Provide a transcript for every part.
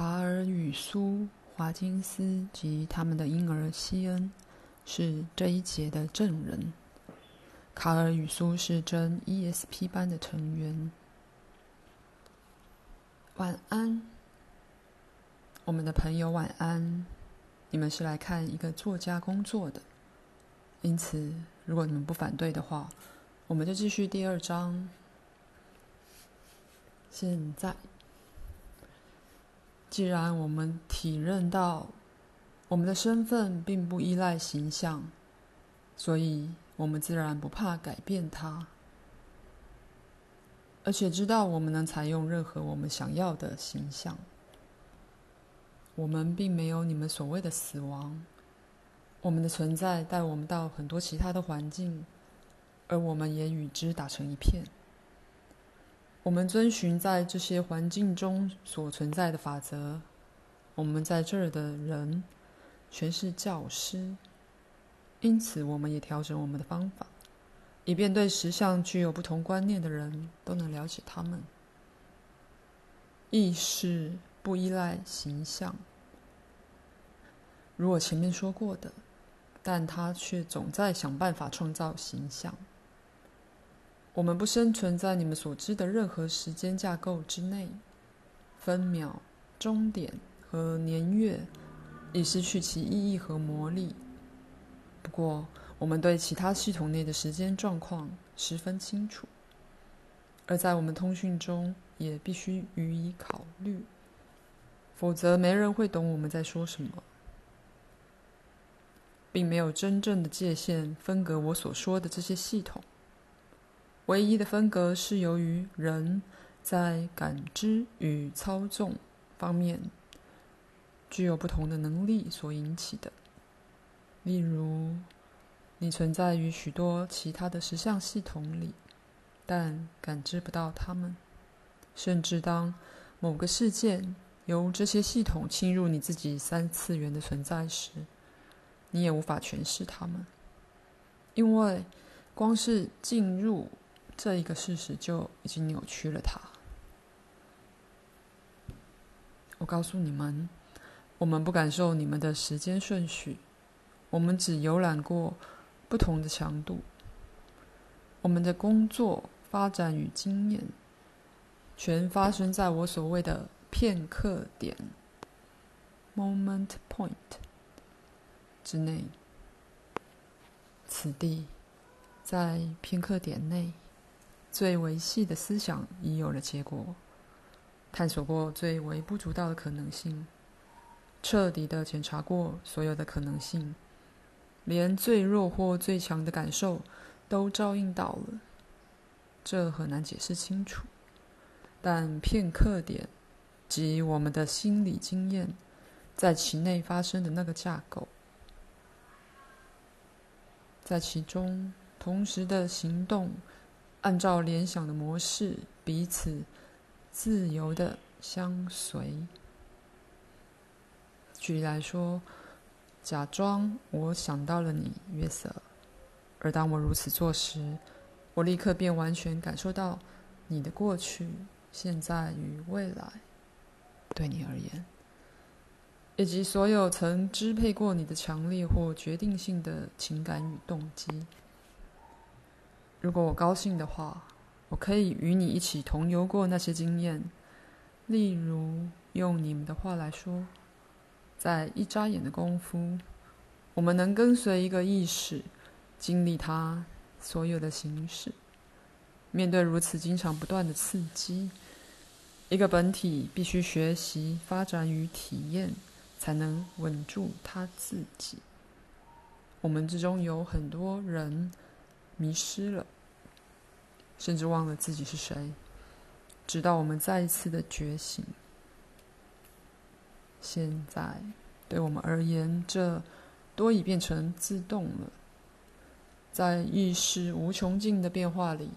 卡尔与苏华金斯及他们的婴儿西恩是这一节的证人。卡尔与苏是真 ESP 班的成员。晚安，我们的朋友，晚安。你们是来看一个作家工作的，因此，如果你们不反对的话，我们就继续第二章。现在，既然我们体认到我们的身份并不依赖形象，所以我们自然不怕改变它。而且知道我们能采用任何我们想要的形象，我们并没有你们所谓的死亡。我们的存在带我们到很多其他的环境，而我们也与之打成一片。我们遵循在这些环境中所存在的法则。我们在这儿的人全是教师，因此我们也调整我们的方法。以便对实相具有不同观念的人都能了解他们。意识不依赖形象，如我前面说过的，但他却总在想办法创造形象。我们不生存在你们所知的任何时间架构之内，分秒、钟点和年月已失去其意义和魔力。不过，我们对其他系统内的时间状况十分清楚，而在我们通讯中也必须予以考虑，否则没人会懂我们在说什么，并没有真正的界限分隔我所说的这些系统。唯一的分隔是由于人在感知与操纵方面具有不同的能力所引起的，例如。你存在于许多其他的实相系统里，但感知不到它们。甚至当某个事件由这些系统侵入你自己三次元的存在时，你也无法诠释它们，因为光是进入这一个事实就已经扭曲了它。我告诉你们，我们不感受你们的时间顺序，我们只游览过。不同的强度，我们的工作、发展与经验，全发生在我所谓的片刻点 （moment point） 之内。此地，在片刻点内，最微细的思想已有了结果，探索过最微不足道的可能性，彻底的检查过所有的可能性。连最弱或最强的感受都照应到了，这很难解释清楚。但片刻点即我们的心理经验在其内发生的那个架构，在其中同时的行动，按照联想的模式，彼此自由的相随。举例来说。假装我想到了你，约瑟。而当我如此做时，我立刻便完全感受到你的过去、现在与未来。对你而言，以及所有曾支配过你的强烈或决定性的情感与动机。如果我高兴的话，我可以与你一起同游过那些经验。例如，用你们的话来说。在一眨眼的功夫，我们能跟随一个意识，经历它所有的形式。面对如此经常不断的刺激，一个本体必须学习、发展与体验，才能稳住他自己。我们之中有很多人迷失了，甚至忘了自己是谁，直到我们再一次的觉醒。现在，对我们而言，这多已变成自动了。在意识无穷尽的变化里，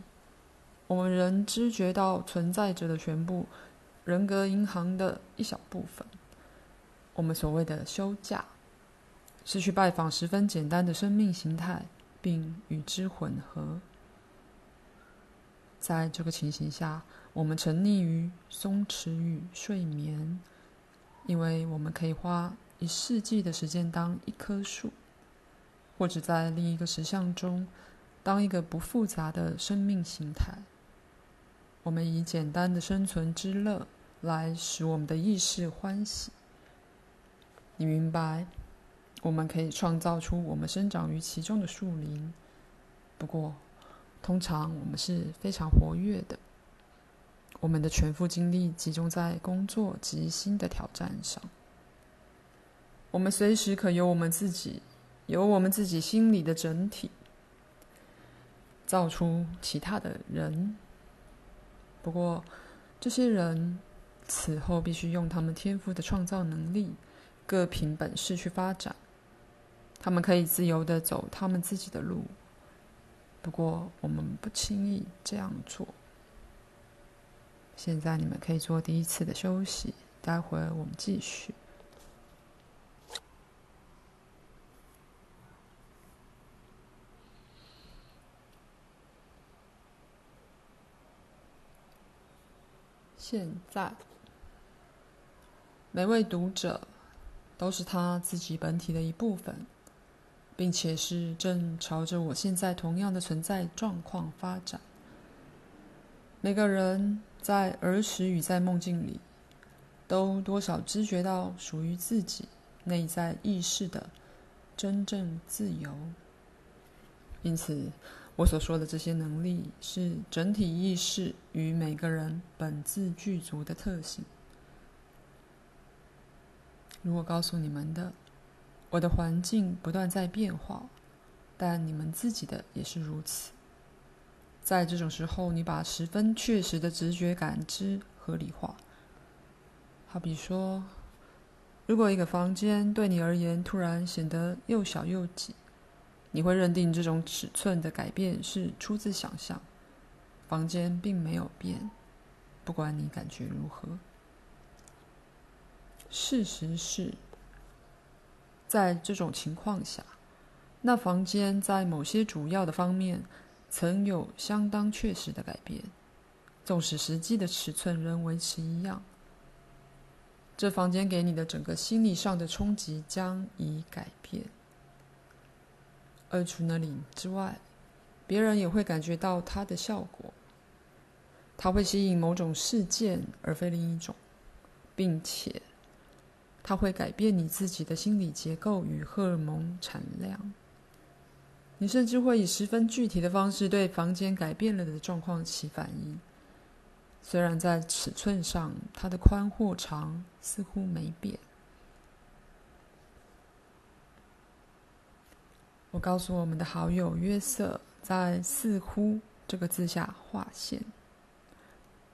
我们仍知觉到存在着的全部人格银行的一小部分。我们所谓的休假，是去拜访十分简单的生命形态，并与之混合。在这个情形下，我们沉溺于松弛与睡眠。因为我们可以花一世纪的时间当一棵树，或者在另一个实相中当一个不复杂的生命形态。我们以简单的生存之乐来使我们的意识欢喜。你明白，我们可以创造出我们生长于其中的树林。不过，通常我们是非常活跃的。我们的全副精力集中在工作及新的挑战上。我们随时可由我们自己，由我们自己心里的整体，造出其他的人。不过，这些人此后必须用他们天赋的创造能力，各凭本事去发展。他们可以自由的走他们自己的路。不过，我们不轻易这样做。现在你们可以做第一次的休息，待会儿我们继续。现在，每位读者都是他自己本体的一部分，并且是正朝着我现在同样的存在状况发展。每个人。在儿时与在梦境里，都多少知觉到属于自己内在意识的真正自由。因此，我所说的这些能力是整体意识与每个人本自具足的特性。如果告诉你们的，我的环境不断在变化，但你们自己的也是如此。在这种时候，你把十分确实的直觉感知合理化。好比说，如果一个房间对你而言突然显得又小又挤，你会认定这种尺寸的改变是出自想象，房间并没有变，不管你感觉如何。事实是，在这种情况下，那房间在某些主要的方面。曾有相当确实的改变，纵使实际的尺寸仍维持一样。这房间给你的整个心理上的冲击将已改变，而除了你之外，别人也会感觉到它的效果。它会吸引某种事件，而非另一种，并且它会改变你自己的心理结构与荷尔蒙产量。你甚至会以十分具体的方式对房间改变了的状况起反应，虽然在尺寸上它的宽或长似乎没变。我告诉我们的好友约瑟，在“似乎”这个字下划线，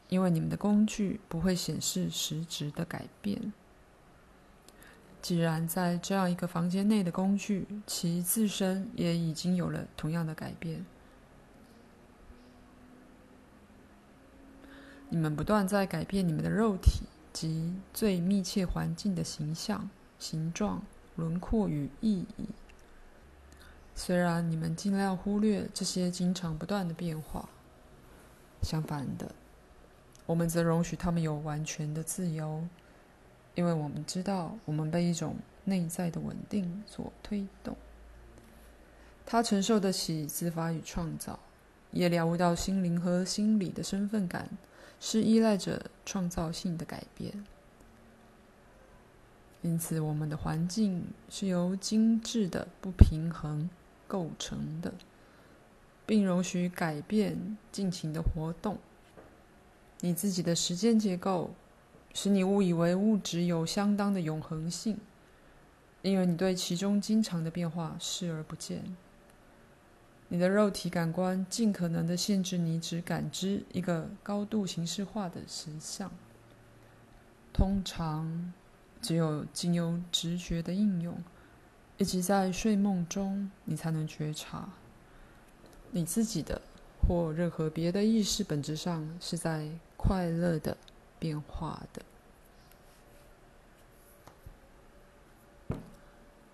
因为你们的工具不会显示实质的改变。既然在这样一个房间内的工具，其自身也已经有了同样的改变。你们不断在改变你们的肉体及最密切环境的形象、形状、轮廓与意义。虽然你们尽量忽略这些经常不断的变化，相反的，我们则容许他们有完全的自由。因为我们知道，我们被一种内在的稳定所推动，它承受得起自发与创造，也了悟到心灵和心理的身份感是依赖着创造性的改变。因此，我们的环境是由精致的不平衡构成的，并容许改变尽情的活动。你自己的时间结构。使你误以为物质有相当的永恒性，因为你对其中经常的变化视而不见。你的肉体感官尽可能的限制你只感知一个高度形式化的实相。通常，只有经由直觉的应用，以及在睡梦中，你才能觉察你自己的或任何别的意识本质上是在快乐的。变化的。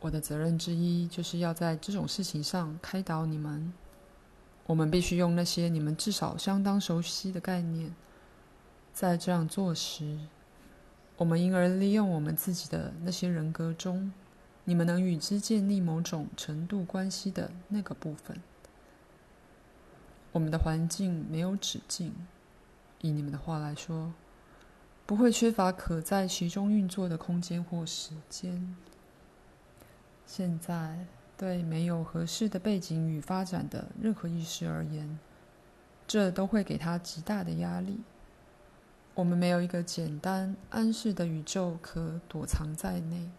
我的责任之一就是要在这种事情上开导你们。我们必须用那些你们至少相当熟悉的概念。在这样做时，我们因而利用我们自己的那些人格中，你们能与之建立某种程度关系的那个部分。我们的环境没有止境，以你们的话来说，不会缺乏可在其中运作的空间或时间。现在，对没有合适的背景与发展的任何意识而言，这都会给他极大的压力。我们没有一个简单安适的宇宙可躲藏在内。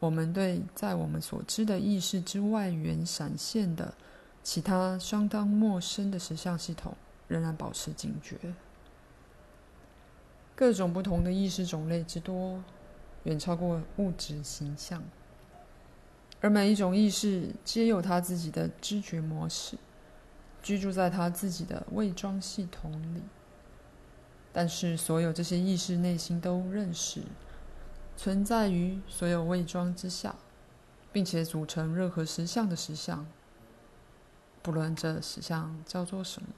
我们对在我们所知的意识之外缘闪现的其他相当陌生的实相系统仍然保持警觉。各种不同的意识种类之多，远超过物质形象，而每一种意识皆有它自己的知觉模式，居住在它自己的伪装系统里。但是，所有这些意识内心都认识，存在于所有伪装之下，并且组成任何实相的实相，不论这实相叫做什么。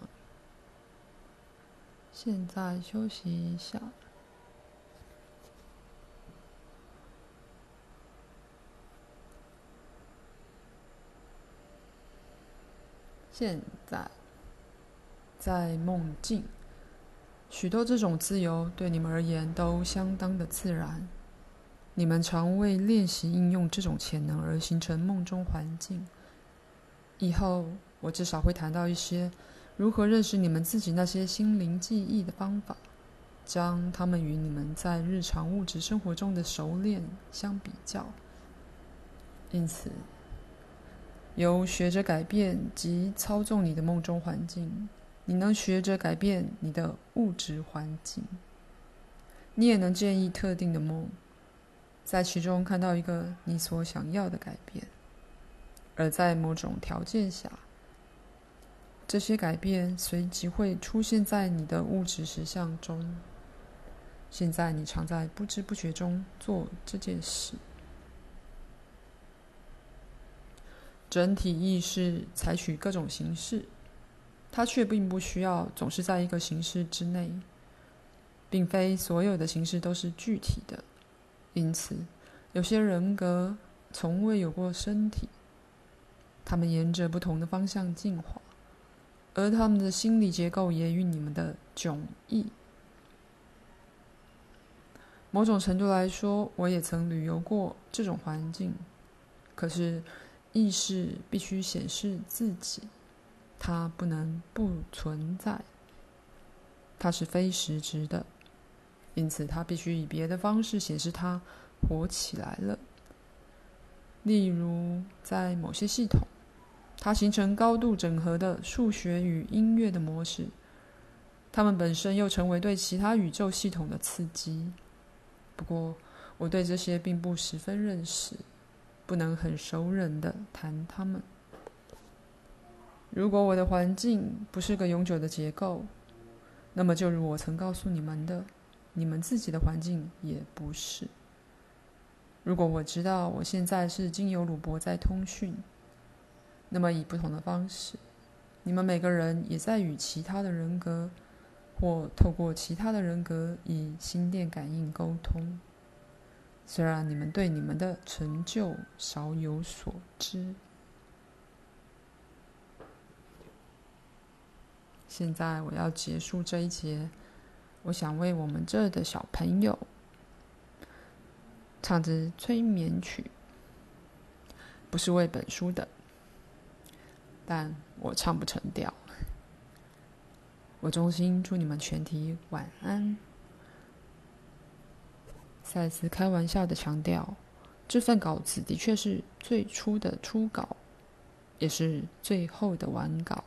现在休息一下。现在，在梦境。许多这种自由对你们而言都相当的自然。你们常为练习应用这种潜能而形成梦中环境。以后我至少会谈到一些如何认识你们自己那些心灵记忆的方法，将它们与你们在日常物质生活中的熟练相比较。因此，由学着改变及操纵你的梦中环境。你能学着改变你的物质环境，你也能建议特定的梦，在其中看到一个你所想要的改变，而在某种条件下，这些改变随即会出现在你的物质实相中。现在你常在不知不觉中做这件事，整体意识采取各种形式。它却并不需要总是在一个形式之内，并非所有的形式都是具体的。因此，有些人格从未有过身体，他们沿着不同的方向进化，而他们的心理结构也与你们的迥异。某种程度来说，我也曾旅游过这种环境，可是意识必须显示自己。它不能不存在，它是非实质的，因此它必须以别的方式显示它活起来了。例如，在某些系统，它形成高度整合的数学与音乐的模式，它们本身又成为对其他宇宙系统的刺激。不过，我对这些并不十分认识，不能很熟稔地谈它们。如果我的环境不是个永久的结构，那么就如我曾告诉你们的，你们自己的环境也不是。如果我知道我现在是经由鲁伯在通讯，那么以不同的方式，你们每个人也在与其他的人格，或透过其他的人格以心电感应沟通。虽然你们对你们的成就少有所知。现在我要结束这一节，我想为我们这的小朋友唱支催眠曲，不是为本书的，但我唱不成调。我衷心祝你们全体晚安。赛斯开玩笑的强调，这份稿子的确是最初的初稿，也是最后的完稿。